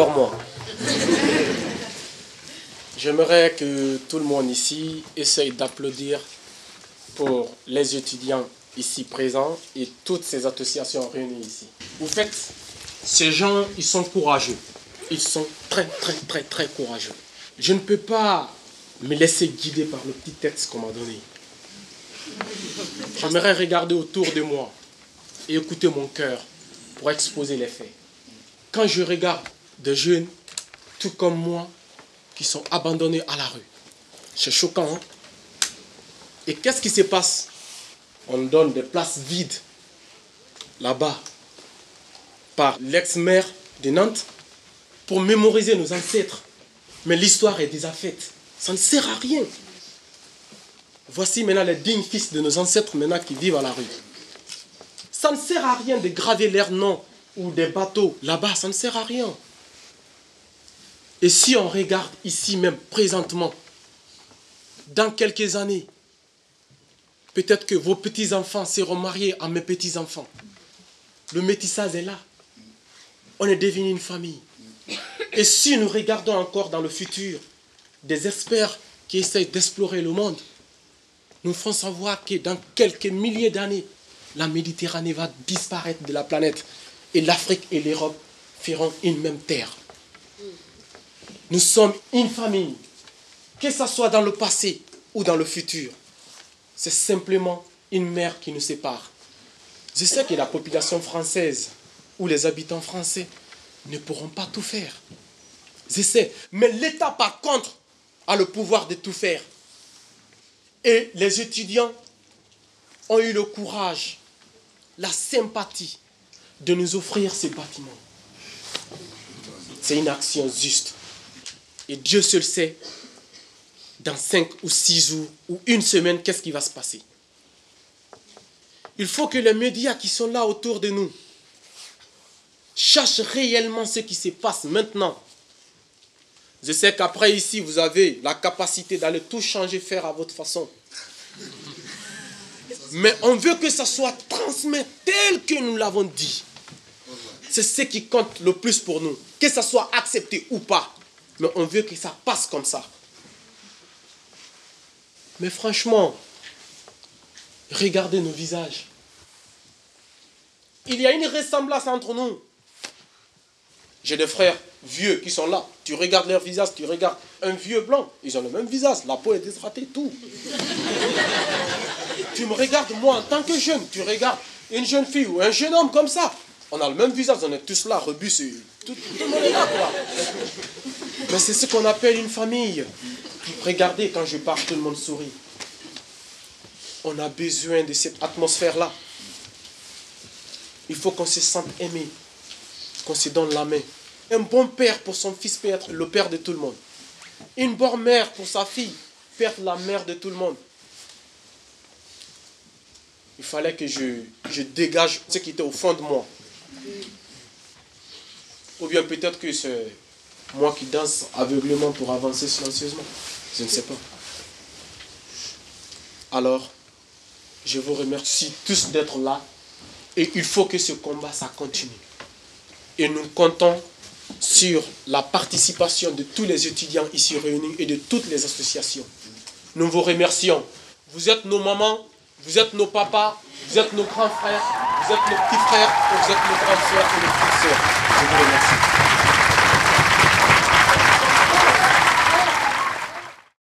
encore. J'aimerais que tout le monde ici essaye d'applaudir pour les étudiants ici présents et toutes ces associations réunies ici. Vous faites, ces gens, ils sont courageux. Ils sont très, très, très, très courageux. Je ne peux pas me laisser guider par le petit texte qu'on m'a donné. J'aimerais regarder autour de moi et écouter mon cœur pour exposer les faits. Quand je regarde des jeunes, tout comme moi, qui sont abandonnés à la rue, c'est choquant. Hein? et qu'est-ce qui se passe? On donne des places vides là-bas par l'ex-maire de Nantes pour mémoriser nos ancêtres. Mais l'histoire est déjà faite. Ça ne sert à rien. Voici maintenant les dignes fils de nos ancêtres maintenant qui vivent à la rue. Ça ne sert à rien de graver leurs noms ou des bateaux là-bas, ça ne sert à rien. Et si on regarde ici même présentement, dans quelques années, peut-être que vos petits-enfants seront mariés à mes petits-enfants. Le métissage est là. On est devenu une famille. Et si nous regardons encore dans le futur des experts qui essayent d'explorer le monde, nous ferons savoir que dans quelques milliers d'années, la Méditerranée va disparaître de la planète et l'Afrique et l'Europe feront une même terre. Nous sommes une famille, que ce soit dans le passé ou dans le futur. C'est simplement une mer qui nous sépare. Je sais que la population française ou les habitants français ne pourront pas tout faire. Je sais. Mais l'État, par contre, a le pouvoir de tout faire. Et les étudiants ont eu le courage, la sympathie de nous offrir ces bâtiments. C'est une action juste. Et Dieu seul sait, dans cinq ou six jours ou une semaine, qu'est-ce qui va se passer. Il faut que les médias qui sont là autour de nous cherchent réellement ce qui se passe maintenant. Je sais qu'après ici, vous avez la capacité d'aller tout changer, faire à votre façon. Mais on veut que ça soit transmis tel que nous l'avons dit. C'est ce qui compte le plus pour nous. Que ça soit accepté ou pas. Mais on veut que ça passe comme ça. Mais franchement, regardez nos visages. Il y a une ressemblance entre nous. J'ai des frères vieux qui sont là. Tu regardes leur visage, tu regardes un vieux blanc. Ils ont le même visage. La peau est déshydratée, tout. tu me regardes, moi, en tant que jeune. Tu regardes une jeune fille ou un jeune homme comme ça. On a le même visage. On est tous là, rebus. Tout, tout, le monde est là, quoi. Mais c'est ce qu'on appelle une famille. Regardez, quand je parle, tout le monde sourit. On a besoin de cette atmosphère-là. Il faut qu'on se sente aimé qu'on se donne la main. Un bon père pour son fils peut être le père de tout le monde. Une bonne mère pour sa fille peut être la mère de tout le monde. Il fallait que je, je dégage ce qui était au fond de moi. Ou bien peut-être que c'est moi qui danse aveuglément pour avancer silencieusement. Je ne sais pas. Alors, je vous remercie tous d'être là. Et il faut que ce combat, ça continue et nous comptons sur la participation de tous les étudiants ici réunis et de toutes les associations. Nous vous remercions. Vous êtes nos mamans, vous êtes nos papas, vous êtes nos grands frères, vous êtes nos petits frères, vous êtes nos grandes soeurs et nos petites soeurs. Je vous remercie.